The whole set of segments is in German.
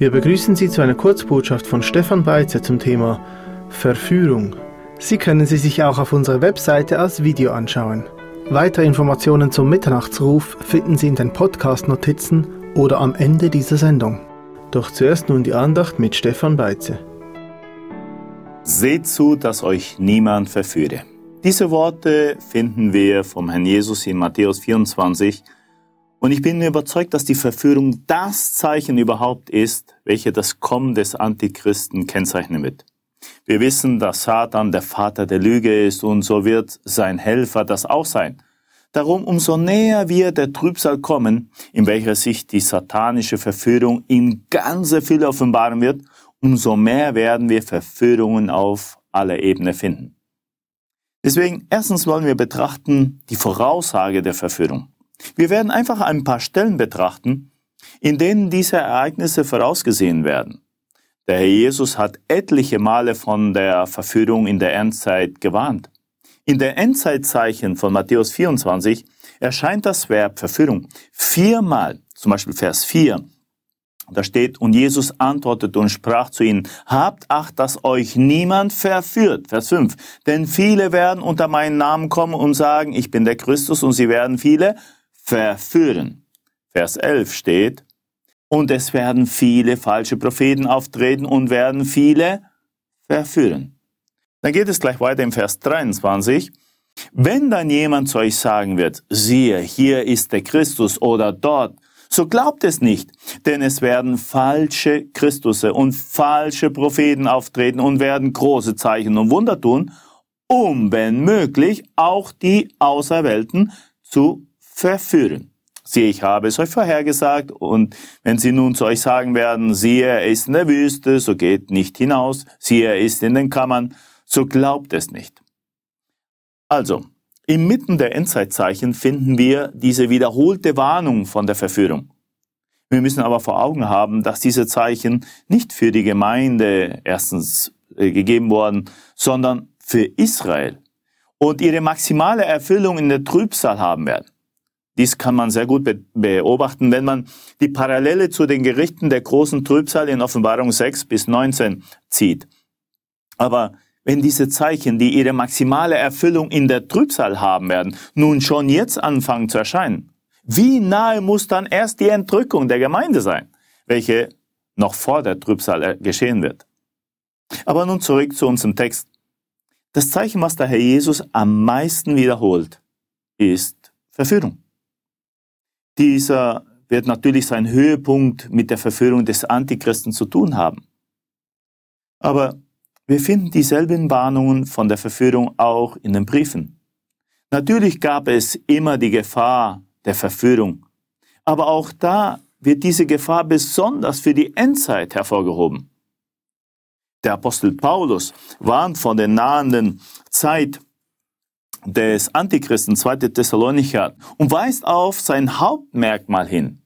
Wir begrüßen Sie zu einer Kurzbotschaft von Stefan Beitzer zum Thema Verführung. Sie können sie sich auch auf unserer Webseite als Video anschauen. Weitere Informationen zum Mitternachtsruf finden Sie in den Podcast-Notizen oder am Ende dieser Sendung. Doch zuerst nun die Andacht mit Stefan Beitze. Seht zu, dass euch niemand verführe. Diese Worte finden wir vom Herrn Jesus in Matthäus 24, und ich bin überzeugt, dass die Verführung das Zeichen überhaupt ist, welche das Kommen des Antichristen kennzeichnen wird. Wir wissen, dass Satan der Vater der Lüge ist und so wird sein Helfer das auch sein. Darum, umso näher wir der Trübsal kommen, in welcher sich die satanische Verführung in ganzer Fülle offenbaren wird, umso mehr werden wir Verführungen auf aller Ebene finden. Deswegen, erstens wollen wir betrachten die Voraussage der Verführung. Wir werden einfach ein paar Stellen betrachten, in denen diese Ereignisse vorausgesehen werden. Der Herr Jesus hat etliche Male von der Verführung in der Endzeit gewarnt. In der Endzeitzeichen von Matthäus 24 erscheint das Verb Verführung viermal, zum Beispiel Vers 4. Da steht, und Jesus antwortete und sprach zu ihnen, habt Acht, dass euch niemand verführt. Vers 5. Denn viele werden unter meinen Namen kommen und sagen, ich bin der Christus, und sie werden viele verführen. Vers 11 steht, und es werden viele falsche Propheten auftreten und werden viele verführen. Dann geht es gleich weiter im Vers 23. Wenn dann jemand zu euch sagen wird, siehe, hier ist der Christus oder dort, so glaubt es nicht, denn es werden falsche Christusse und falsche Propheten auftreten und werden große Zeichen und Wunder tun, um, wenn möglich, auch die Auserwählten zu verführen. Siehe, ich habe es euch vorhergesagt, und wenn sie nun zu euch sagen werden, siehe, er ist in der Wüste, so geht nicht hinaus, siehe, er ist in den Kammern, so glaubt es nicht. Also, inmitten der Endzeitzeichen finden wir diese wiederholte Warnung von der Verführung. Wir müssen aber vor Augen haben, dass diese Zeichen nicht für die Gemeinde erstens äh, gegeben wurden, sondern für Israel und ihre maximale Erfüllung in der Trübsal haben werden. Dies kann man sehr gut beobachten, wenn man die Parallele zu den Gerichten der großen Trübsal in Offenbarung 6 bis 19 zieht. Aber wenn diese Zeichen, die ihre maximale Erfüllung in der Trübsal haben werden, nun schon jetzt anfangen zu erscheinen, wie nahe muss dann erst die Entrückung der Gemeinde sein, welche noch vor der Trübsal äh, geschehen wird? Aber nun zurück zu unserem Text. Das Zeichen, was der Herr Jesus am meisten wiederholt, ist Verführung. Dieser wird natürlich seinen Höhepunkt mit der Verführung des Antichristen zu tun haben. Aber wir finden dieselben Warnungen von der Verführung auch in den Briefen. Natürlich gab es immer die Gefahr der Verführung, aber auch da wird diese Gefahr besonders für die Endzeit hervorgehoben. Der Apostel Paulus warnt von der nahenden Zeit des Antichristen, 2. Thessalonicher, und weist auf sein Hauptmerkmal hin.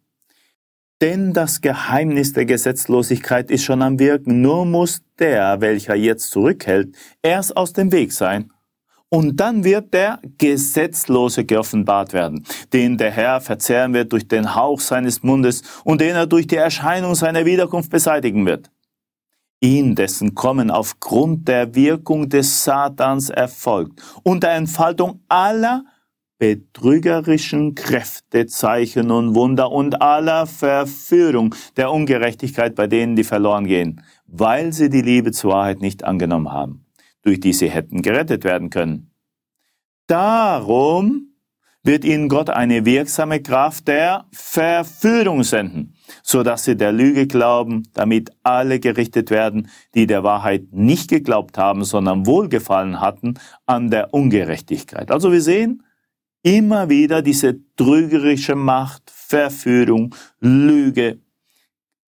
Denn das Geheimnis der Gesetzlosigkeit ist schon am Wirken, nur muss der, welcher jetzt zurückhält, erst aus dem Weg sein. Und dann wird der Gesetzlose geoffenbart werden, den der Herr verzehren wird durch den Hauch seines Mundes und den er durch die Erscheinung seiner Wiederkunft beseitigen wird ihn, dessen Kommen aufgrund der Wirkung des Satans erfolgt und der Entfaltung aller betrügerischen Kräfte, Zeichen und Wunder und aller Verführung der Ungerechtigkeit bei denen, die verloren gehen, weil sie die Liebe zur Wahrheit nicht angenommen haben, durch die sie hätten gerettet werden können. Darum wird ihnen Gott eine wirksame Kraft der Verführung senden, so dass sie der Lüge glauben, damit alle gerichtet werden, die der Wahrheit nicht geglaubt haben, sondern Wohlgefallen hatten an der Ungerechtigkeit. Also wir sehen immer wieder diese trügerische Macht, Verführung, Lüge,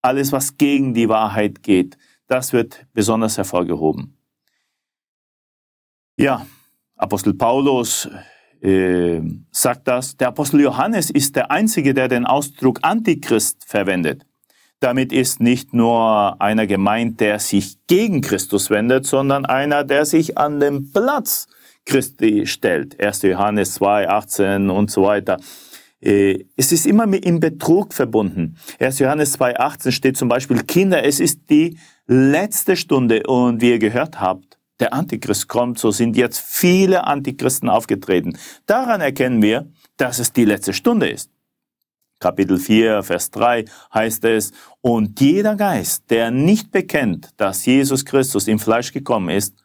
alles was gegen die Wahrheit geht, das wird besonders hervorgehoben. Ja, Apostel Paulus äh, sagt das, der Apostel Johannes ist der Einzige, der den Ausdruck Antichrist verwendet. Damit ist nicht nur einer gemeint, der sich gegen Christus wendet, sondern einer, der sich an den Platz Christi stellt. 1. Johannes 2, 18 und so weiter. Äh, es ist immer mit im Betrug verbunden. 1. Johannes 2,18 steht zum Beispiel, Kinder, es ist die letzte Stunde und wie ihr gehört habt, der Antichrist kommt, so sind jetzt viele Antichristen aufgetreten. Daran erkennen wir, dass es die letzte Stunde ist. Kapitel 4, Vers 3 heißt es, und jeder Geist, der nicht bekennt, dass Jesus Christus im Fleisch gekommen ist,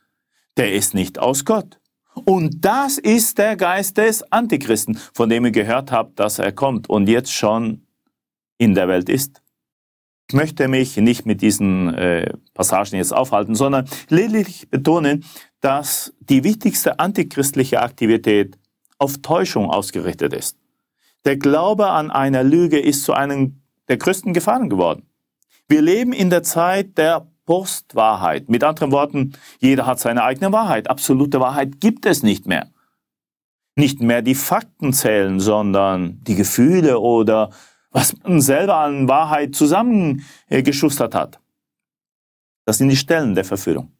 der ist nicht aus Gott. Und das ist der Geist des Antichristen, von dem ihr gehört habt, dass er kommt und jetzt schon in der Welt ist. Ich möchte mich nicht mit diesen äh, Passagen jetzt aufhalten, sondern lediglich betonen, dass die wichtigste antichristliche Aktivität auf Täuschung ausgerichtet ist. Der Glaube an eine Lüge ist zu einem der größten Gefahren geworden. Wir leben in der Zeit der Postwahrheit. Mit anderen Worten, jeder hat seine eigene Wahrheit. Absolute Wahrheit gibt es nicht mehr. Nicht mehr die Fakten zählen, sondern die Gefühle oder was man selber an Wahrheit zusammengeschustert hat. Das sind die Stellen der Verführung.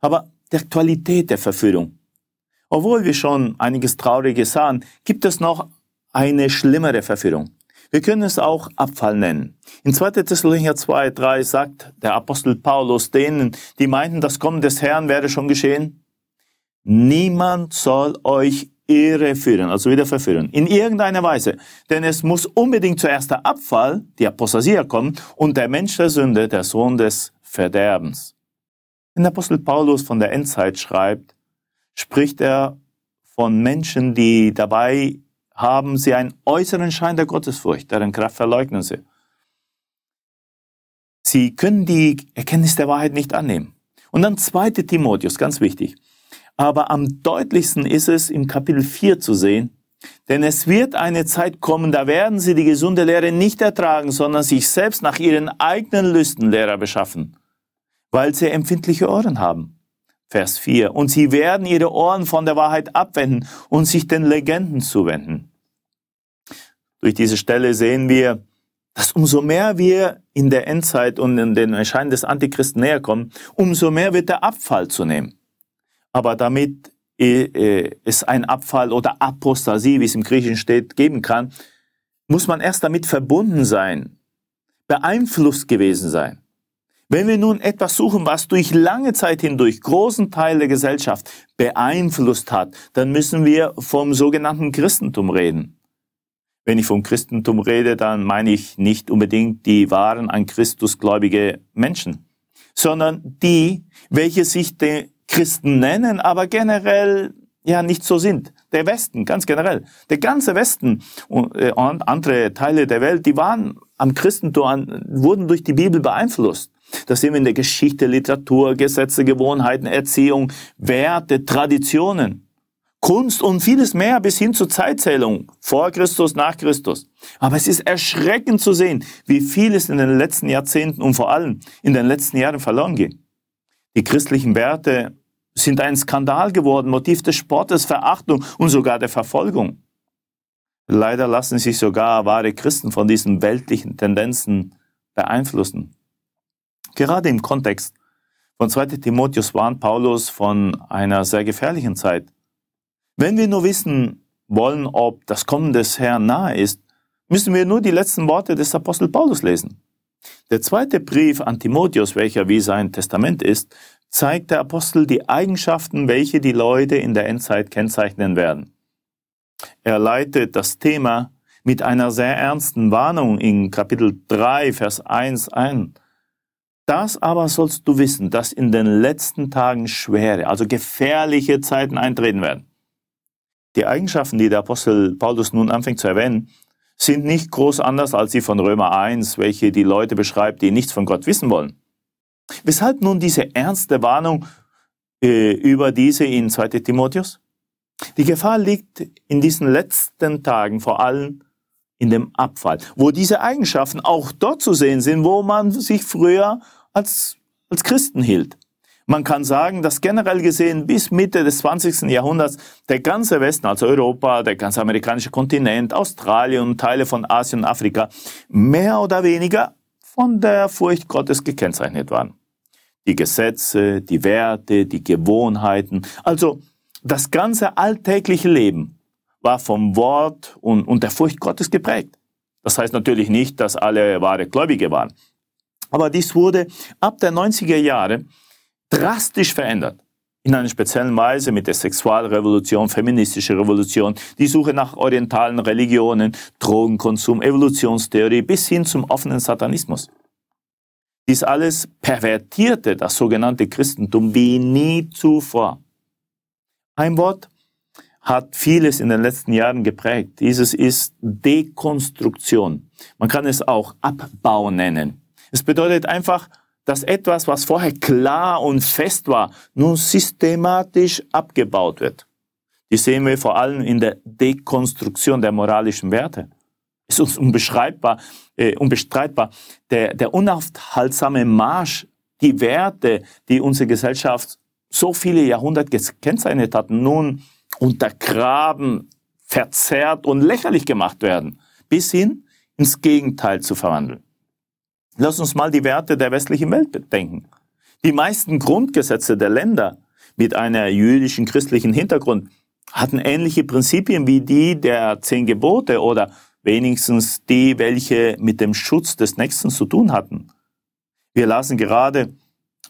Aber der Qualität der Verführung. Obwohl wir schon einiges Trauriges sahen, gibt es noch eine schlimmere Verführung. Wir können es auch Abfall nennen. In 2. Thessalonicher 2, 3 sagt der Apostel Paulus denen, die meinten, das Kommen des Herrn werde schon geschehen, niemand soll euch irreführen, also wieder verführen, in irgendeiner Weise. Denn es muss unbedingt zuerst der Abfall, die Apostasie kommen und der Mensch der Sünde, der Sohn des Verderbens. Wenn der Apostel Paulus von der Endzeit schreibt, spricht er von Menschen, die dabei haben sie einen äußeren Schein der Gottesfurcht, deren Kraft verleugnen sie. Sie können die Erkenntnis der Wahrheit nicht annehmen. Und dann zweite Timotheus, ganz wichtig. Aber am deutlichsten ist es im Kapitel 4 zu sehen, denn es wird eine Zeit kommen, da werden sie die gesunde Lehre nicht ertragen, sondern sich selbst nach ihren eigenen Lüsten Lehrer beschaffen, weil sie empfindliche Ohren haben. Vers 4. Und sie werden ihre Ohren von der Wahrheit abwenden und sich den Legenden zuwenden. Durch diese Stelle sehen wir, dass umso mehr wir in der Endzeit und in den Erscheinen des Antichristen näher kommen, umso mehr wird der Abfall zunehmen. Aber damit äh, äh, es ein Abfall oder Apostasie, wie es im Griechischen steht, geben kann, muss man erst damit verbunden sein, beeinflusst gewesen sein. Wenn wir nun etwas suchen, was durch lange Zeit hindurch großen Teil der Gesellschaft beeinflusst hat, dann müssen wir vom sogenannten Christentum reden. Wenn ich vom Christentum rede, dann meine ich nicht unbedingt die wahren an Christus gläubige Menschen, sondern die, welche sich den Christen nennen, aber generell ja nicht so sind. Der Westen, ganz generell. Der ganze Westen und, äh, und andere Teile der Welt, die waren am Christentum, wurden durch die Bibel beeinflusst. Das sehen wir in der Geschichte, Literatur, Gesetze, Gewohnheiten, Erziehung, Werte, Traditionen, Kunst und vieles mehr bis hin zur Zeitzählung, vor Christus, nach Christus. Aber es ist erschreckend zu sehen, wie vieles in den letzten Jahrzehnten und vor allem in den letzten Jahren verloren ging. Die christlichen Werte sind ein Skandal geworden, Motiv des Sportes, Verachtung und sogar der Verfolgung. Leider lassen sich sogar wahre Christen von diesen weltlichen Tendenzen beeinflussen. Gerade im Kontext von 2 Timotheus warnt Paulus von einer sehr gefährlichen Zeit. Wenn wir nur wissen wollen, ob das Kommen des Herrn nahe ist, müssen wir nur die letzten Worte des Apostel Paulus lesen. Der zweite Brief an Timotheus, welcher wie sein Testament ist, zeigt der Apostel die Eigenschaften, welche die Leute in der Endzeit kennzeichnen werden. Er leitet das Thema mit einer sehr ernsten Warnung in Kapitel 3, Vers 1 ein. Das aber sollst du wissen, dass in den letzten Tagen schwere, also gefährliche Zeiten eintreten werden. Die Eigenschaften, die der Apostel Paulus nun anfängt zu erwähnen, sind nicht groß anders als die von Römer 1, welche die Leute beschreibt, die nichts von Gott wissen wollen. Weshalb nun diese ernste Warnung äh, über diese in 2 Timotheus? Die Gefahr liegt in diesen letzten Tagen vor allem in dem Abfall, wo diese Eigenschaften auch dort zu sehen sind, wo man sich früher als, als Christen hielt. Man kann sagen, dass generell gesehen bis Mitte des 20. Jahrhunderts der ganze Westen, also Europa, der ganze amerikanische Kontinent, Australien und Teile von Asien und Afrika mehr oder weniger von der Furcht Gottes gekennzeichnet waren. Die Gesetze, die Werte, die Gewohnheiten, also das ganze alltägliche Leben war vom Wort und, und der Furcht Gottes geprägt. Das heißt natürlich nicht, dass alle wahre Gläubige waren. Aber dies wurde ab der 90er Jahre drastisch verändert. In einer speziellen Weise mit der Sexualrevolution, feministische Revolution, die Suche nach orientalen Religionen, Drogenkonsum, Evolutionstheorie bis hin zum offenen Satanismus. Dies alles pervertierte das sogenannte Christentum wie nie zuvor. Ein Wort hat vieles in den letzten Jahren geprägt. Dieses ist Dekonstruktion. Man kann es auch Abbau nennen. Es bedeutet einfach, dass etwas, was vorher klar und fest war, nun systematisch abgebaut wird. Die sehen wir vor allem in der Dekonstruktion der moralischen Werte. Ist unbeschreibbar, äh, unbestreitbar. Der, der unaufhaltsame Marsch, die Werte, die unsere Gesellschaft so viele Jahrhunderte gekennzeichnet hatten, nun untergraben, verzerrt und lächerlich gemacht werden, bis hin ins Gegenteil zu verwandeln. Lass uns mal die Werte der westlichen Welt bedenken. Die meisten Grundgesetze der Länder mit einer jüdischen christlichen Hintergrund hatten ähnliche Prinzipien wie die der zehn Gebote oder wenigstens die, welche mit dem Schutz des Nächsten zu tun hatten. Wir lasen gerade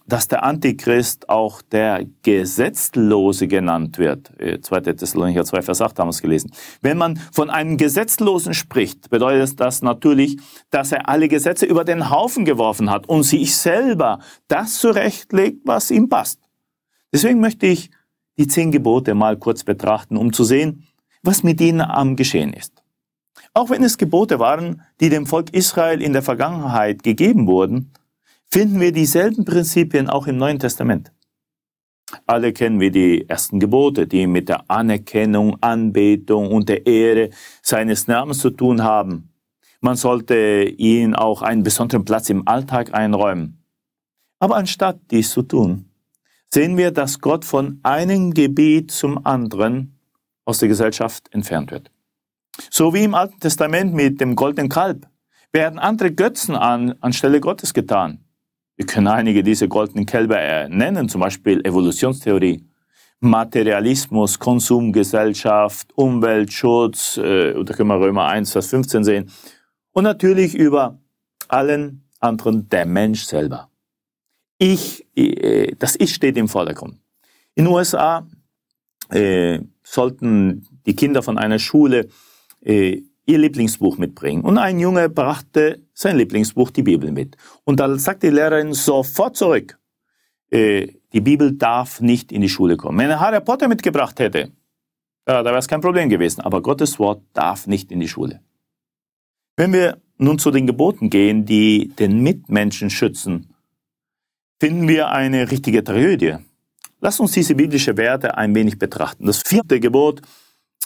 dass der Antichrist auch der Gesetzlose genannt wird. 2. Äh, Thessalonicher 2, Vers 8 haben wir es gelesen. Wenn man von einem Gesetzlosen spricht, bedeutet das natürlich, dass er alle Gesetze über den Haufen geworfen hat und sich selber das zurechtlegt, was ihm passt. Deswegen möchte ich die zehn Gebote mal kurz betrachten, um zu sehen, was mit ihnen am Geschehen ist. Auch wenn es Gebote waren, die dem Volk Israel in der Vergangenheit gegeben wurden, finden wir dieselben Prinzipien auch im Neuen Testament. Alle kennen wir die ersten Gebote, die mit der Anerkennung, Anbetung und der Ehre seines Namens zu tun haben. Man sollte ihnen auch einen besonderen Platz im Alltag einräumen. Aber anstatt dies zu tun, sehen wir, dass Gott von einem Gebiet zum anderen aus der Gesellschaft entfernt wird. So wie im Alten Testament mit dem goldenen Kalb werden andere Götzen an, anstelle Gottes getan. Wir können einige dieser goldenen Kälber äh, nennen, zum Beispiel Evolutionstheorie, Materialismus, Konsumgesellschaft, Umweltschutz, äh, da können wir Römer 1, Vers 15 sehen. Und natürlich über allen anderen der Mensch selber. Ich, äh, das Ich steht im Vordergrund. In den USA äh, sollten die Kinder von einer Schule äh, ihr Lieblingsbuch mitbringen. Und ein Junge brachte sein Lieblingsbuch, die Bibel, mit. Und da sagt die Lehrerin sofort zurück, äh, die Bibel darf nicht in die Schule kommen. Wenn er Harry Potter mitgebracht hätte, ja, da wäre es kein Problem gewesen. Aber Gottes Wort darf nicht in die Schule. Wenn wir nun zu den Geboten gehen, die den Mitmenschen schützen, finden wir eine richtige Tragödie. Lass uns diese biblische Werte ein wenig betrachten. Das vierte Gebot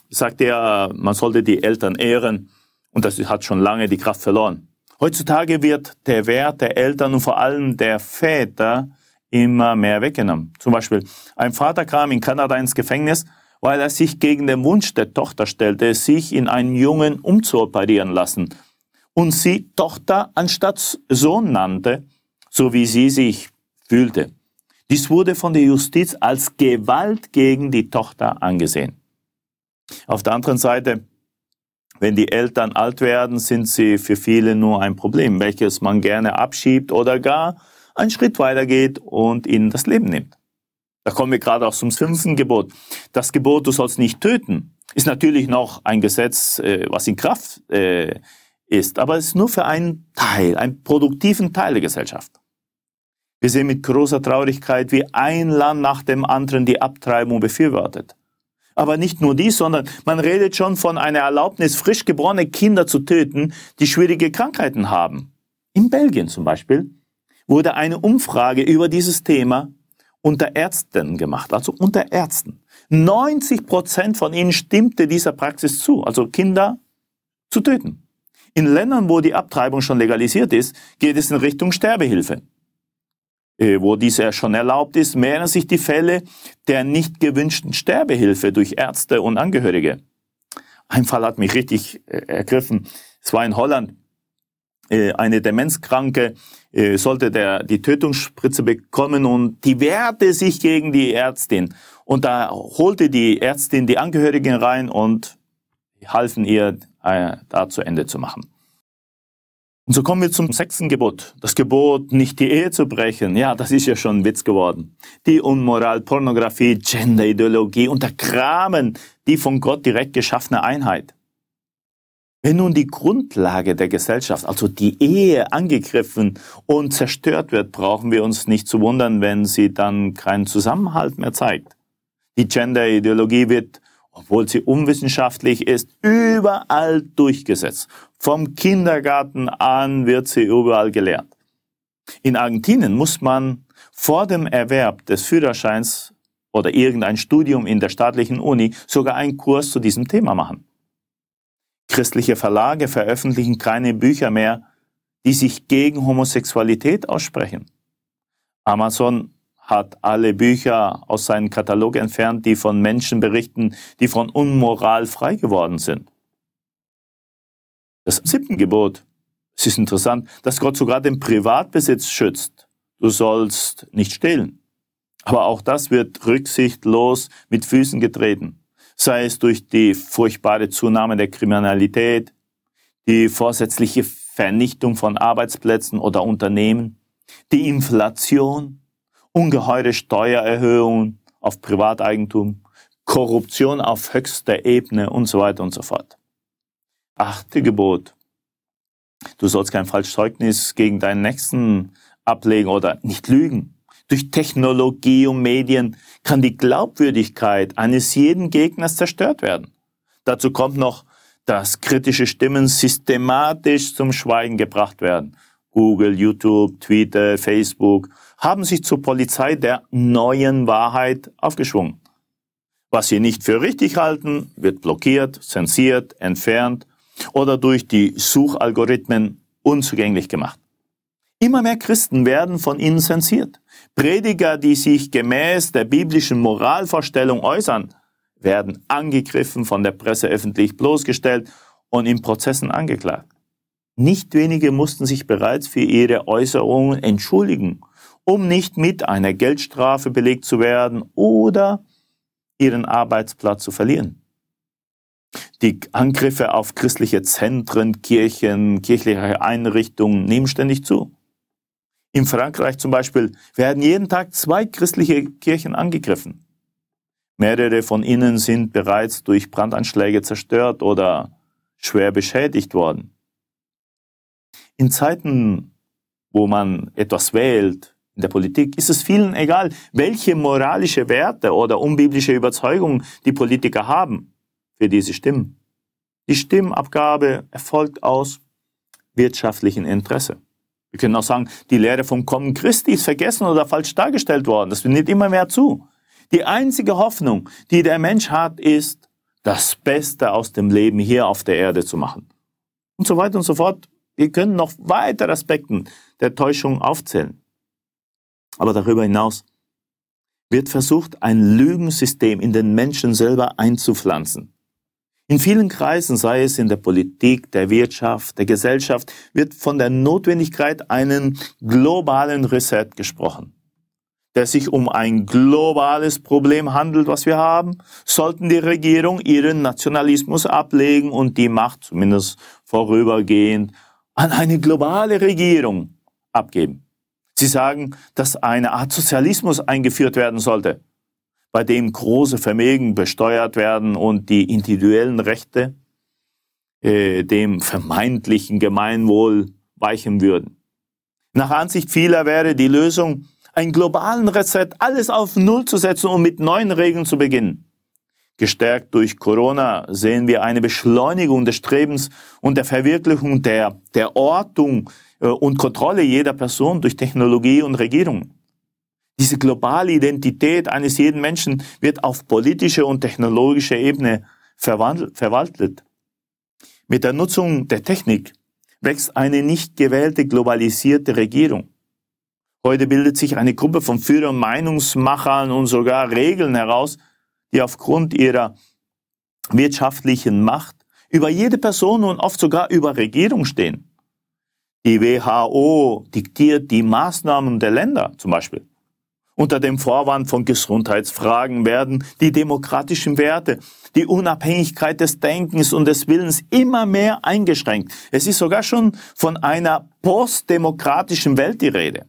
sagt er, man sollte die Eltern ehren und das hat schon lange die Kraft verloren. Heutzutage wird der Wert der Eltern und vor allem der Väter immer mehr weggenommen. Zum Beispiel, ein Vater kam in Kanada ins Gefängnis, weil er sich gegen den Wunsch der Tochter stellte, sich in einen Jungen umzuoperieren lassen und sie Tochter anstatt Sohn nannte, so wie sie sich fühlte. Dies wurde von der Justiz als Gewalt gegen die Tochter angesehen. Auf der anderen Seite, wenn die Eltern alt werden, sind sie für viele nur ein Problem, welches man gerne abschiebt oder gar einen Schritt weitergeht und ihnen das Leben nimmt. Da kommen wir gerade auch zum fünften Gebot. Das Gebot, du sollst nicht töten, ist natürlich noch ein Gesetz, äh, was in Kraft äh, ist, aber es ist nur für einen Teil, einen produktiven Teil der Gesellschaft. Wir sehen mit großer Traurigkeit, wie ein Land nach dem anderen die Abtreibung befürwortet. Aber nicht nur dies, sondern man redet schon von einer Erlaubnis, frisch geborene Kinder zu töten, die schwierige Krankheiten haben. In Belgien zum Beispiel wurde eine Umfrage über dieses Thema unter Ärzten gemacht, also unter Ärzten. 90 Prozent von ihnen stimmte dieser Praxis zu, also Kinder zu töten. In Ländern, wo die Abtreibung schon legalisiert ist, geht es in Richtung Sterbehilfe. Äh, wo dies ja schon erlaubt ist, mehren sich die Fälle der nicht gewünschten Sterbehilfe durch Ärzte und Angehörige. Ein Fall hat mich richtig äh, ergriffen. Es war in Holland. Äh, eine Demenzkranke sollte der, die Tötungsspritze bekommen und die wehrte sich gegen die Ärztin. Und da holte die Ärztin die Angehörigen rein und halfen ihr, da zu Ende zu machen. Und so kommen wir zum sechsten Gebot. Das Gebot, nicht die Ehe zu brechen. Ja, das ist ja schon ein Witz geworden. Die Unmoral, Pornografie, Genderideologie untergraben die von Gott direkt geschaffene Einheit. Wenn nun die Grundlage der Gesellschaft, also die Ehe, angegriffen und zerstört wird, brauchen wir uns nicht zu wundern, wenn sie dann keinen Zusammenhalt mehr zeigt. Die Gender-Ideologie wird, obwohl sie unwissenschaftlich ist, überall durchgesetzt. Vom Kindergarten an wird sie überall gelehrt. In Argentinien muss man vor dem Erwerb des Führerscheins oder irgendein Studium in der staatlichen Uni sogar einen Kurs zu diesem Thema machen. Christliche Verlage veröffentlichen keine Bücher mehr, die sich gegen Homosexualität aussprechen. Amazon hat alle Bücher aus seinem Katalog entfernt, die von Menschen berichten, die von Unmoral frei geworden sind. Das siebte Gebot, es ist interessant, dass Gott sogar den Privatbesitz schützt. Du sollst nicht stehlen. Aber auch das wird rücksichtslos mit Füßen getreten sei es durch die furchtbare Zunahme der Kriminalität, die vorsätzliche Vernichtung von Arbeitsplätzen oder Unternehmen, die Inflation, ungeheure Steuererhöhungen auf Privateigentum, Korruption auf höchster Ebene und so weiter und so fort. Achte Gebot. Du sollst kein Falschzeugnis gegen deinen Nächsten ablegen oder nicht lügen. Durch Technologie und Medien kann die Glaubwürdigkeit eines jeden Gegners zerstört werden. Dazu kommt noch, dass kritische Stimmen systematisch zum Schweigen gebracht werden. Google, YouTube, Twitter, Facebook haben sich zur Polizei der neuen Wahrheit aufgeschwungen. Was sie nicht für richtig halten, wird blockiert, zensiert, entfernt oder durch die Suchalgorithmen unzugänglich gemacht. Immer mehr Christen werden von ihnen zensiert. Prediger, die sich gemäß der biblischen Moralvorstellung äußern, werden angegriffen, von der Presse öffentlich bloßgestellt und in Prozessen angeklagt. Nicht wenige mussten sich bereits für ihre Äußerungen entschuldigen, um nicht mit einer Geldstrafe belegt zu werden oder ihren Arbeitsplatz zu verlieren. Die Angriffe auf christliche Zentren, Kirchen, kirchliche Einrichtungen nehmen ständig zu. In Frankreich zum Beispiel werden jeden Tag zwei christliche Kirchen angegriffen. Mehrere von ihnen sind bereits durch Brandanschläge zerstört oder schwer beschädigt worden. In Zeiten, wo man etwas wählt in der Politik, ist es vielen egal, welche moralische Werte oder unbiblische Überzeugungen die Politiker haben, für diese stimmen. Die Stimmabgabe erfolgt aus wirtschaftlichem Interesse. Wir können auch sagen, die Lehre vom Kommen Christi ist vergessen oder falsch dargestellt worden. Das nimmt immer mehr zu. Die einzige Hoffnung, die der Mensch hat, ist, das Beste aus dem Leben hier auf der Erde zu machen. Und so weiter und so fort. Wir können noch weitere Aspekte der Täuschung aufzählen. Aber darüber hinaus wird versucht, ein Lügensystem in den Menschen selber einzupflanzen. In vielen Kreisen, sei es in der Politik, der Wirtschaft, der Gesellschaft, wird von der Notwendigkeit einen globalen Reset gesprochen. Der sich um ein globales Problem handelt, was wir haben, sollten die Regierung ihren Nationalismus ablegen und die Macht, zumindest vorübergehend, an eine globale Regierung abgeben. Sie sagen, dass eine Art Sozialismus eingeführt werden sollte bei dem große Vermögen besteuert werden und die individuellen Rechte äh, dem vermeintlichen Gemeinwohl weichen würden. Nach Ansicht vieler wäre die Lösung, einen globalen Reset, alles auf Null zu setzen und mit neuen Regeln zu beginnen. Gestärkt durch Corona sehen wir eine Beschleunigung des Strebens und der Verwirklichung der, der Ortung und Kontrolle jeder Person durch Technologie und Regierung. Diese globale Identität eines jeden Menschen wird auf politischer und technologischer Ebene verwaltet. Mit der Nutzung der Technik wächst eine nicht gewählte globalisierte Regierung. Heute bildet sich eine Gruppe von Führern, Meinungsmachern und sogar Regeln heraus, die aufgrund ihrer wirtschaftlichen Macht über jede Person und oft sogar über Regierung stehen. Die WHO diktiert die Maßnahmen der Länder zum Beispiel. Unter dem Vorwand von Gesundheitsfragen werden die demokratischen Werte, die Unabhängigkeit des Denkens und des Willens immer mehr eingeschränkt. Es ist sogar schon von einer postdemokratischen Welt die Rede.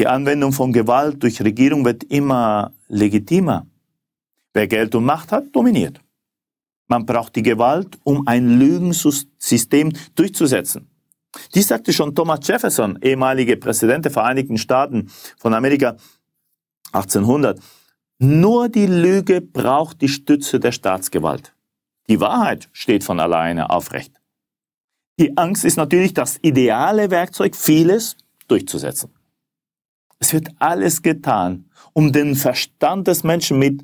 Die Anwendung von Gewalt durch Regierung wird immer legitimer. Wer Geld und Macht hat, dominiert. Man braucht die Gewalt, um ein Lügensystem durchzusetzen. Dies sagte schon Thomas Jefferson, ehemaliger Präsident der Vereinigten Staaten von Amerika 1800. Nur die Lüge braucht die Stütze der Staatsgewalt. Die Wahrheit steht von alleine aufrecht. Die Angst ist natürlich das ideale Werkzeug, vieles durchzusetzen. Es wird alles getan, um den Verstand des Menschen mit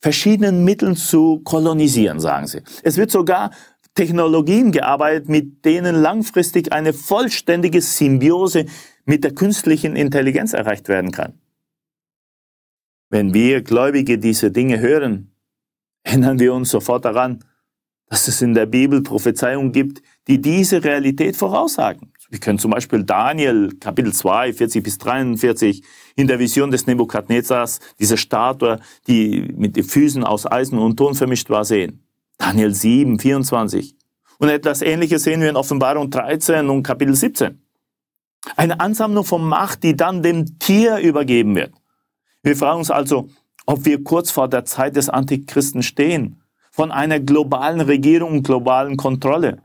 verschiedenen Mitteln zu kolonisieren, sagen sie. Es wird sogar Technologien gearbeitet, mit denen langfristig eine vollständige Symbiose mit der künstlichen Intelligenz erreicht werden kann. Wenn wir Gläubige diese Dinge hören, erinnern wir uns sofort daran, dass es in der Bibel Prophezeiungen gibt, die diese Realität voraussagen. Wir können zum Beispiel Daniel, Kapitel 2, 40 bis 43, in der Vision des Nebukadnezars, diese Statue, die mit den Füßen aus Eisen und Ton vermischt war, sehen. Daniel 7, 24. Und etwas Ähnliches sehen wir in Offenbarung 13 und Kapitel 17. Eine Ansammlung von Macht, die dann dem Tier übergeben wird. Wir fragen uns also, ob wir kurz vor der Zeit des Antichristen stehen, von einer globalen Regierung und globalen Kontrolle.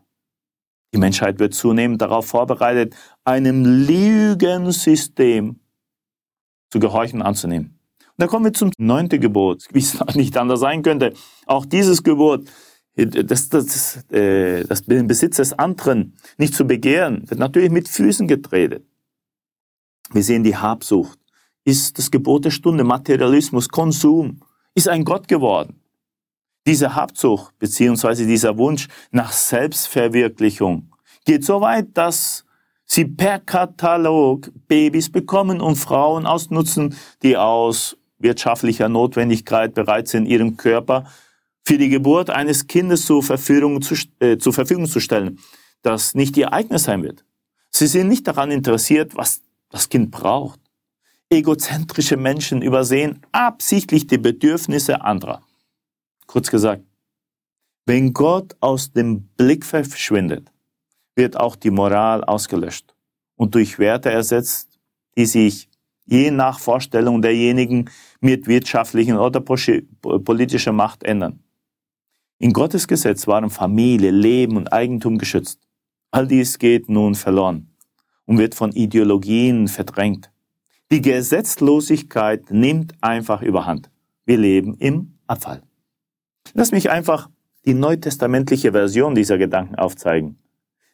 Die Menschheit wird zunehmend darauf vorbereitet, einem Lügensystem zu gehorchen anzunehmen. Und da kommen wir zum neunten Gebot, wie es nicht anders sein könnte. Auch dieses Gebot, das, das, äh, das Besitz des anderen nicht zu begehren, wird natürlich mit Füßen getretet. Wir sehen die Habsucht, ist das Gebot der Stunde, Materialismus, Konsum, ist ein Gott geworden. Diese Habsucht beziehungsweise dieser Wunsch nach Selbstverwirklichung geht so weit, dass sie per Katalog Babys bekommen und Frauen ausnutzen, die aus wirtschaftlicher Notwendigkeit bereit sind, ihren Körper für die Geburt eines Kindes zur Verfügung zu, äh, zur Verfügung zu stellen, das nicht ihr eigenes sein wird. Sie sind nicht daran interessiert, was das Kind braucht. Egozentrische Menschen übersehen absichtlich die Bedürfnisse anderer. Kurz gesagt, wenn Gott aus dem Blick verschwindet, wird auch die Moral ausgelöscht und durch Werte ersetzt, die sich je nach Vorstellung derjenigen mit wirtschaftlichen oder politischer Macht ändern. In Gottes Gesetz waren Familie, Leben und Eigentum geschützt. All dies geht nun verloren und wird von Ideologien verdrängt. Die Gesetzlosigkeit nimmt einfach überhand. Wir leben im Abfall. Lass mich einfach die neutestamentliche Version dieser Gedanken aufzeigen.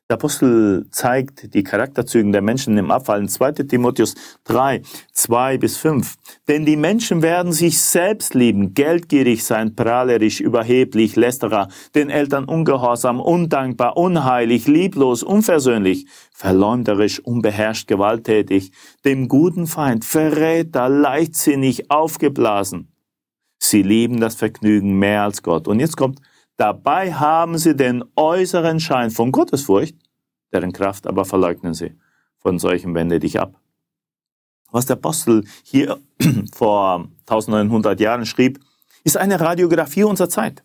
Der Apostel zeigt die Charakterzügen der Menschen im Abfall in 2 Timotheus 3, 2 bis 5. Denn die Menschen werden sich selbst lieben, geldgierig sein, prahlerisch, überheblich, lästerer, den Eltern ungehorsam, undankbar, unheilig, lieblos, unversöhnlich, verleumderisch, unbeherrscht, gewalttätig, dem guten Feind, Verräter, leichtsinnig, aufgeblasen Sie lieben das Vergnügen mehr als Gott. Und jetzt kommt, dabei haben sie den äußeren Schein von Gottesfurcht, deren Kraft aber verleugnen sie. Von solchen wende dich ab. Was der Apostel hier vor 1900 Jahren schrieb, ist eine Radiografie unserer Zeit.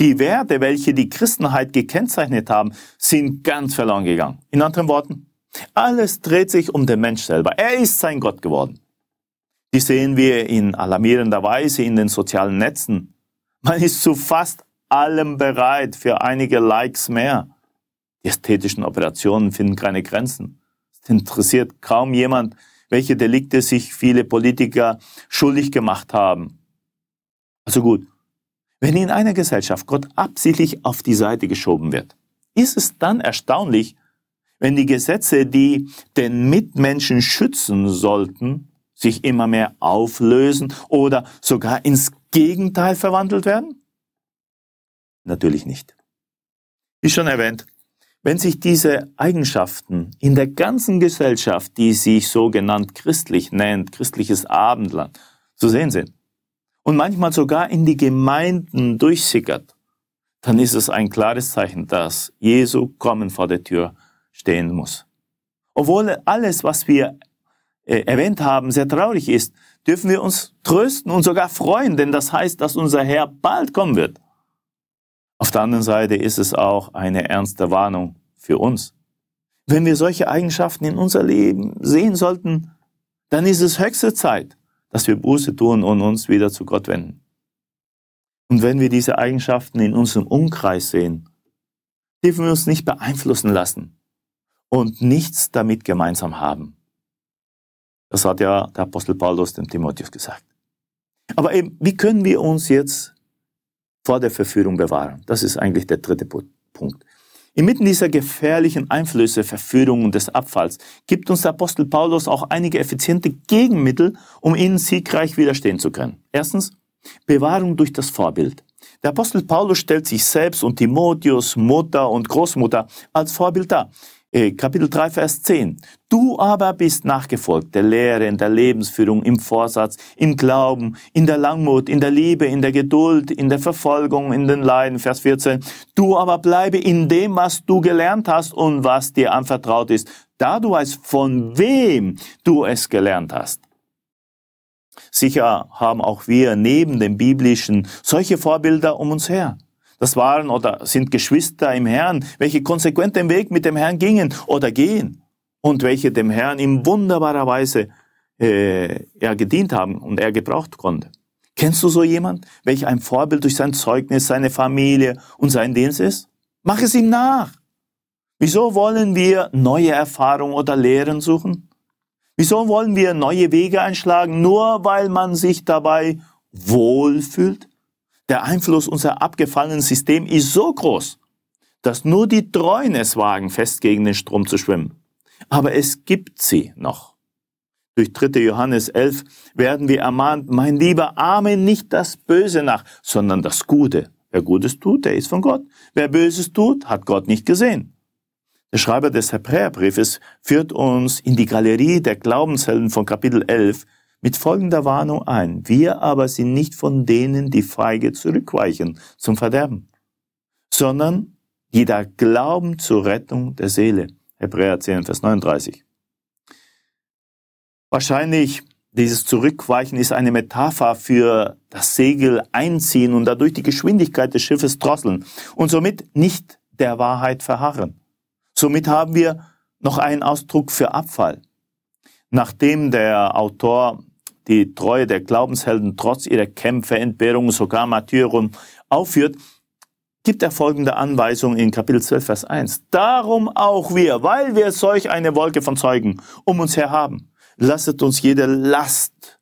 Die Werte, welche die Christenheit gekennzeichnet haben, sind ganz verloren gegangen. In anderen Worten, alles dreht sich um den Mensch selber. Er ist sein Gott geworden. Die sehen wir in alarmierender Weise in den sozialen Netzen. Man ist zu fast allem bereit für einige Likes mehr. Die ästhetischen Operationen finden keine Grenzen. Es interessiert kaum jemand, welche Delikte sich viele Politiker schuldig gemacht haben. Also gut, wenn in einer Gesellschaft Gott absichtlich auf die Seite geschoben wird, ist es dann erstaunlich, wenn die Gesetze, die den Mitmenschen schützen sollten, sich immer mehr auflösen oder sogar ins Gegenteil verwandelt werden? Natürlich nicht. Wie schon erwähnt, wenn sich diese Eigenschaften in der ganzen Gesellschaft, die sich sogenannt christlich nennt, christliches Abendland, zu sehen sind, und manchmal sogar in die Gemeinden durchsickert, dann ist es ein klares Zeichen, dass Jesu kommen vor der Tür stehen muss. Obwohl alles, was wir äh, erwähnt haben, sehr traurig ist, dürfen wir uns trösten und sogar freuen, denn das heißt, dass unser Herr bald kommen wird. Auf der anderen Seite ist es auch eine ernste Warnung für uns. Wenn wir solche Eigenschaften in unser Leben sehen sollten, dann ist es höchste Zeit, dass wir Buße tun und uns wieder zu Gott wenden. Und wenn wir diese Eigenschaften in unserem Umkreis sehen, dürfen wir uns nicht beeinflussen lassen und nichts damit gemeinsam haben. Das hat ja der Apostel Paulus dem Timotheus gesagt. Aber eben, wie können wir uns jetzt vor der Verführung bewahren? Das ist eigentlich der dritte Punkt. Inmitten dieser gefährlichen Einflüsse, Verführung und des Abfalls gibt uns der Apostel Paulus auch einige effiziente Gegenmittel, um ihnen siegreich widerstehen zu können. Erstens, Bewahrung durch das Vorbild. Der Apostel Paulus stellt sich selbst und Timotheus, Mutter und Großmutter als Vorbild dar. Äh, Kapitel 3, Vers 10. Du aber bist nachgefolgt der Lehre, in der Lebensführung, im Vorsatz, im Glauben, in der Langmut, in der Liebe, in der Geduld, in der Verfolgung, in den Leiden. Vers 14. Du aber bleibe in dem, was du gelernt hast und was dir anvertraut ist, da du weißt, von wem du es gelernt hast. Sicher haben auch wir neben dem biblischen solche Vorbilder um uns her. Das waren oder sind Geschwister im Herrn, welche konsequent den Weg mit dem Herrn gingen oder gehen und welche dem Herrn in wunderbarer Weise äh, er gedient haben und er gebraucht konnte. Kennst du so jemand, welcher ein Vorbild durch sein Zeugnis, seine Familie und seinen Dienst ist? Mach es ihm nach. Wieso wollen wir neue Erfahrungen oder Lehren suchen? Wieso wollen wir neue Wege einschlagen, nur weil man sich dabei wohlfühlt? Der Einfluss unserer abgefallenen System ist so groß, dass nur die Treuen es wagen, fest gegen den Strom zu schwimmen. Aber es gibt sie noch. Durch 3. Johannes 11 werden wir ermahnt, mein lieber Arme, nicht das Böse nach, sondern das Gute. Wer Gutes tut, der ist von Gott. Wer Böses tut, hat Gott nicht gesehen. Der Schreiber des Hebräerbriefes führt uns in die Galerie der Glaubenshelden von Kapitel 11 mit folgender Warnung ein. Wir aber sind nicht von denen, die feige zurückweichen zum Verderben, sondern die da glauben zur Rettung der Seele. Hebräer 10, Vers 39. Wahrscheinlich dieses Zurückweichen ist eine Metapher für das Segel einziehen und dadurch die Geschwindigkeit des Schiffes drosseln und somit nicht der Wahrheit verharren. Somit haben wir noch einen Ausdruck für Abfall. Nachdem der Autor die Treue der Glaubenshelden trotz ihrer Kämpfe, Entbehrungen, sogar Martyrium aufführt, gibt er folgende Anweisung in Kapitel 12, Vers 1. Darum auch wir, weil wir solch eine Wolke von Zeugen um uns her haben, lasset uns jede Last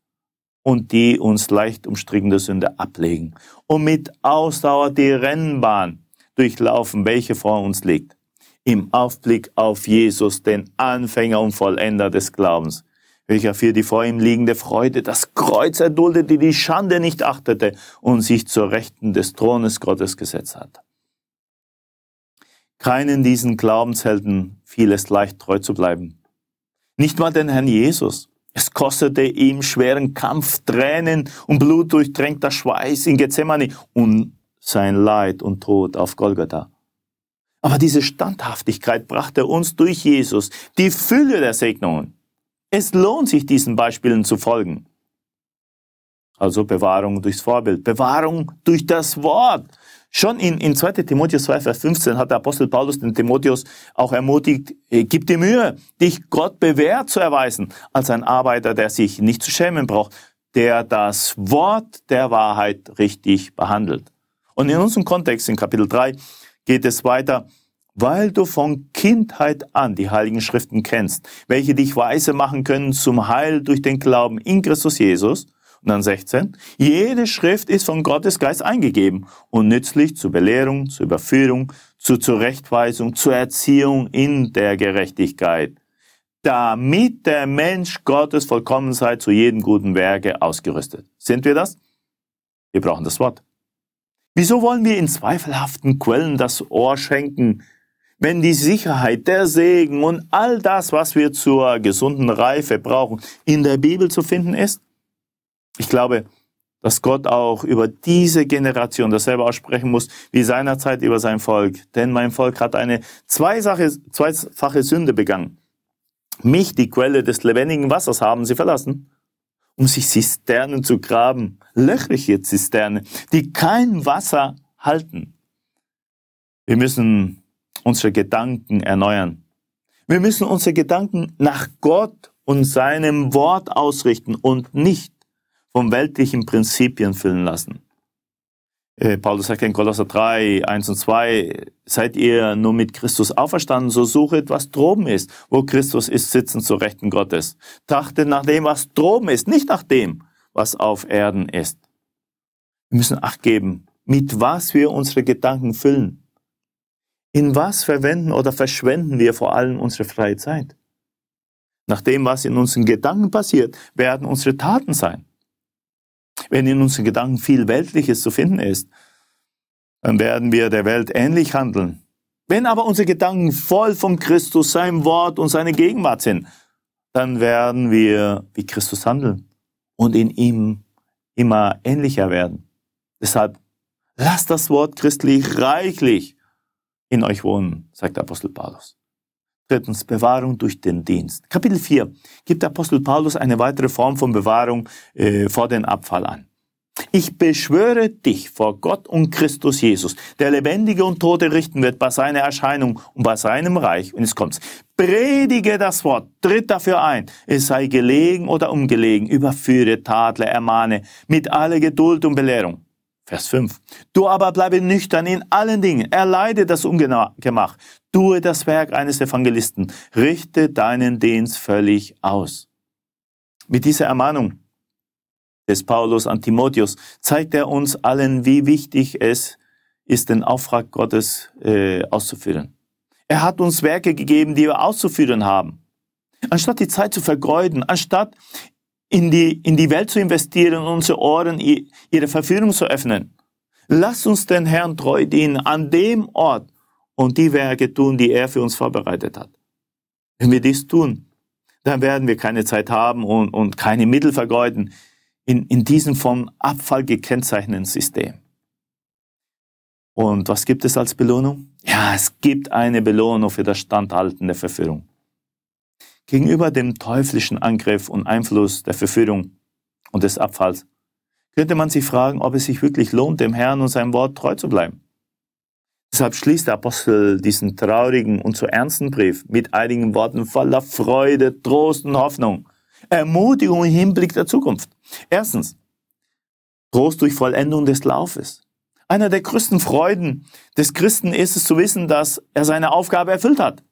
und die uns leicht umstrickende Sünde ablegen und mit Ausdauer die Rennbahn durchlaufen, welche vor uns liegt. Im Aufblick auf Jesus, den Anfänger und Vollender des Glaubens, welcher für die vor ihm liegende Freude das Kreuz erduldete, die Schande nicht achtete und sich zur Rechten des Thrones Gottes gesetzt hat. Keinen diesen Glaubenshelden fiel es leicht treu zu bleiben. Nicht mal den Herrn Jesus. Es kostete ihm schweren Kampf, Tränen und blutdurchtränkter Schweiß in Gethsemane und sein Leid und Tod auf Golgatha. Aber diese Standhaftigkeit brachte uns durch Jesus die Fülle der Segnungen. Es lohnt sich, diesen Beispielen zu folgen. Also Bewahrung durchs Vorbild, Bewahrung durch das Wort. Schon in, in 2 Timotheus 2, Vers 15 hat der Apostel Paulus den Timotheus auch ermutigt, äh, gib dir Mühe, dich Gott bewährt zu erweisen, als ein Arbeiter, der sich nicht zu schämen braucht, der das Wort der Wahrheit richtig behandelt. Und in unserem Kontext, in Kapitel 3, geht es weiter, weil du von Kindheit an die Heiligen Schriften kennst, welche dich weise machen können zum Heil durch den Glauben in Christus Jesus. Und dann 16. Jede Schrift ist von Gottes Geist eingegeben und nützlich zur Belehrung, zur Überführung, zur Zurechtweisung, zur Erziehung in der Gerechtigkeit, damit der Mensch Gottes vollkommen sei zu jedem guten Werke ausgerüstet. Sind wir das? Wir brauchen das Wort. Wieso wollen wir in zweifelhaften Quellen das Ohr schenken, wenn die Sicherheit, der Segen und all das, was wir zur gesunden Reife brauchen, in der Bibel zu finden ist? Ich glaube, dass Gott auch über diese Generation dasselbe aussprechen muss, wie seinerzeit über sein Volk. Denn mein Volk hat eine zweifache Sünde begangen. Mich, die Quelle des lebendigen Wassers, haben sie verlassen, um sich Zisternen zu graben, löchrige Zisternen, die kein Wasser halten. Wir müssen unsere Gedanken erneuern. Wir müssen unsere Gedanken nach Gott und seinem Wort ausrichten und nicht von weltlichen Prinzipien füllen lassen. Äh, Paulus sagt in Kolosser 3, 1 und 2, seid ihr nur mit Christus auferstanden, so suchet, was droben ist. Wo Christus ist, sitzen zur Rechten Gottes. Trachtet nach dem, was droben ist, nicht nach dem, was auf Erden ist. Wir müssen Acht geben, mit was wir unsere Gedanken füllen. In was verwenden oder verschwenden wir vor allem unsere freie Zeit? Nach dem, was in unseren Gedanken passiert, werden unsere Taten sein. Wenn in unseren Gedanken viel Weltliches zu finden ist, dann werden wir der Welt ähnlich handeln. Wenn aber unsere Gedanken voll von Christus, seinem Wort und seiner Gegenwart sind, dann werden wir wie Christus handeln und in ihm immer ähnlicher werden. Deshalb lasst das Wort christlich reichlich in euch wohnen, sagt der Apostel Paulus. Drittens, Bewahrung durch den Dienst. Kapitel 4 gibt der Apostel Paulus eine weitere Form von Bewahrung äh, vor den Abfall an. Ich beschwöre dich vor Gott und Christus Jesus, der Lebendige und Tote richten wird bei seiner Erscheinung und bei seinem Reich. Und es kommt. Predige das Wort, tritt dafür ein. Es sei gelegen oder ungelegen, überführe, tadle, ermahne, mit aller Geduld und Belehrung. Vers 5. Du aber bleibe nüchtern in allen Dingen, erleide das Ungemach, tue das Werk eines Evangelisten, richte deinen Dienst völlig aus. Mit dieser Ermahnung des Paulus an Timotheus zeigt er uns allen, wie wichtig es ist, den Auftrag Gottes äh, auszuführen. Er hat uns Werke gegeben, die wir auszuführen haben. Anstatt die Zeit zu vergeuden, anstatt in die, in die Welt zu investieren unsere Ohren ihre Verführung zu öffnen. Lass uns den Herrn treu dienen an dem Ort und die Werke tun, die er für uns vorbereitet hat. Wenn wir dies tun, dann werden wir keine Zeit haben und, und keine Mittel vergeuden in, in diesem vom Abfall gekennzeichneten System. Und was gibt es als Belohnung? Ja, es gibt eine Belohnung für das Standhalten der Verführung. Gegenüber dem teuflischen Angriff und Einfluss der Verführung und des Abfalls könnte man sich fragen, ob es sich wirklich lohnt, dem Herrn und seinem Wort treu zu bleiben. Deshalb schließt der Apostel diesen traurigen und so ernsten Brief mit einigen Worten voller Freude, Trost und Hoffnung. Ermutigung im Hinblick der Zukunft. Erstens, Trost durch Vollendung des Laufes. Einer der größten Freuden des Christen ist es zu wissen, dass er seine Aufgabe erfüllt hat.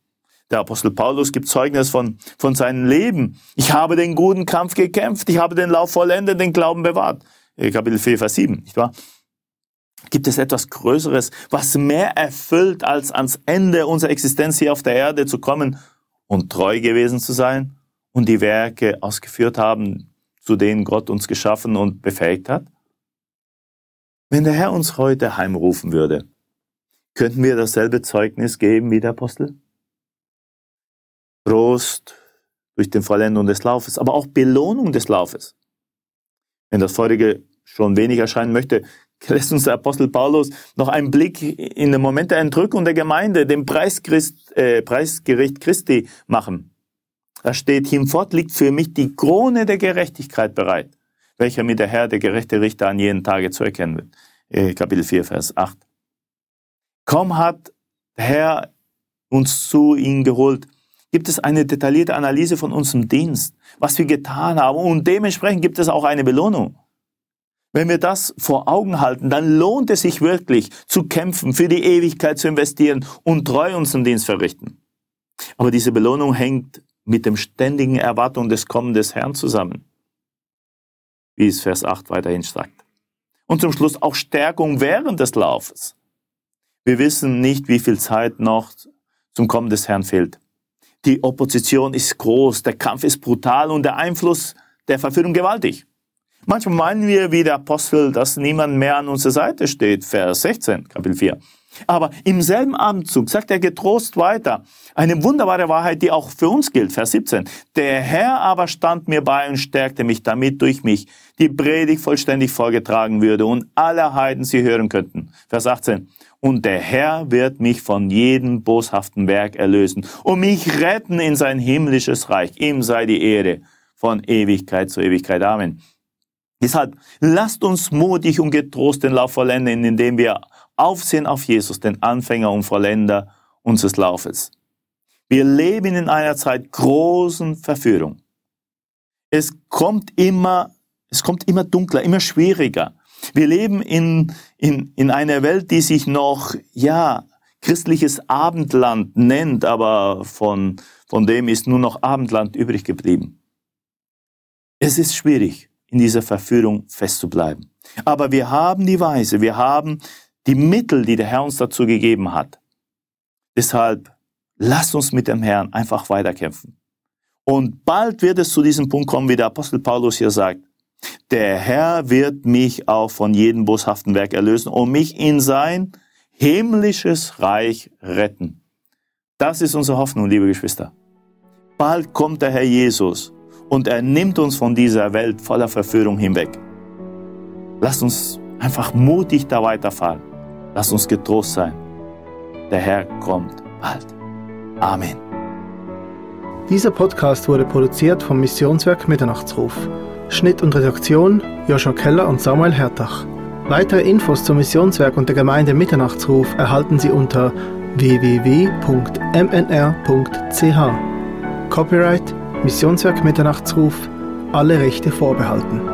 Der Apostel Paulus gibt Zeugnis von, von seinem Leben. Ich habe den guten Kampf gekämpft, ich habe den Lauf vollendet, den Glauben bewahrt. Äh, Kapitel 4, Vers 7, nicht wahr? Gibt es etwas Größeres, was mehr erfüllt, als ans Ende unserer Existenz hier auf der Erde zu kommen und treu gewesen zu sein und die Werke ausgeführt haben, zu denen Gott uns geschaffen und befähigt hat? Wenn der Herr uns heute heimrufen würde, könnten wir dasselbe Zeugnis geben wie der Apostel? Trost durch den Vollendung des Laufes, aber auch Belohnung des Laufes. Wenn das vorige schon wenig erscheinen möchte, lässt uns der Apostel Paulus noch einen Blick in den Moment der Entrückung der Gemeinde, dem Preischrist, äh, Preisgericht Christi machen. Da steht, hinfort liegt für mich die Krone der Gerechtigkeit bereit, welcher mir der Herr, der gerechte Richter, an jeden Tage zu erkennen wird. Äh, Kapitel 4, Vers 8. Kaum hat der Herr uns zu ihm geholt, gibt es eine detaillierte Analyse von unserem Dienst, was wir getan haben und dementsprechend gibt es auch eine Belohnung. Wenn wir das vor Augen halten, dann lohnt es sich wirklich zu kämpfen, für die Ewigkeit zu investieren und treu unseren Dienst verrichten. Aber diese Belohnung hängt mit dem ständigen Erwartung des Kommen des Herrn zusammen, wie es Vers 8 weiterhin sagt. Und zum Schluss auch Stärkung während des Laufes. Wir wissen nicht, wie viel Zeit noch zum Kommen des Herrn fehlt. Die Opposition ist groß, der Kampf ist brutal und der Einfluss der Verführung gewaltig. Manchmal meinen wir wie der Apostel, dass niemand mehr an unserer Seite steht. Vers 16, Kapitel 4. Aber im selben Abendzug sagt er getrost weiter. Eine wunderbare Wahrheit, die auch für uns gilt. Vers 17. Der Herr aber stand mir bei und stärkte mich, damit durch mich die Predigt vollständig vorgetragen würde und alle Heiden sie hören könnten. Vers 18. Und der Herr wird mich von jedem boshaften Werk erlösen und mich retten in sein himmlisches Reich. Ihm sei die Ehre von Ewigkeit zu Ewigkeit. Amen. Deshalb lasst uns mutig und getrost den Lauf vollenden, indem wir aufsehen auf Jesus, den Anfänger und Vollender unseres Laufes. Wir leben in einer Zeit großen Verführung. Es kommt immer, es kommt immer dunkler, immer schwieriger. Wir leben in, in, in einer Welt, die sich noch, ja, christliches Abendland nennt, aber von, von dem ist nur noch Abendland übrig geblieben. Es ist schwierig, in dieser Verführung festzubleiben. Aber wir haben die Weise, wir haben die Mittel, die der Herr uns dazu gegeben hat. Deshalb lasst uns mit dem Herrn einfach weiterkämpfen. Und bald wird es zu diesem Punkt kommen, wie der Apostel Paulus hier sagt. Der Herr wird mich auch von jedem boshaften Werk erlösen und mich in sein himmlisches Reich retten. Das ist unsere Hoffnung, liebe Geschwister. Bald kommt der Herr Jesus und er nimmt uns von dieser Welt voller Verführung hinweg. Lasst uns einfach mutig da weiterfahren. Lass uns getrost sein. Der Herr kommt bald. Amen. Dieser Podcast wurde produziert vom Missionswerk Mitternachtsruf. Schnitt und Redaktion Joshua Keller und Samuel Hertach. Weitere Infos zum Missionswerk und der Gemeinde Mitternachtsruf erhalten Sie unter www.mnr.ch. Copyright Missionswerk Mitternachtsruf, alle Rechte vorbehalten.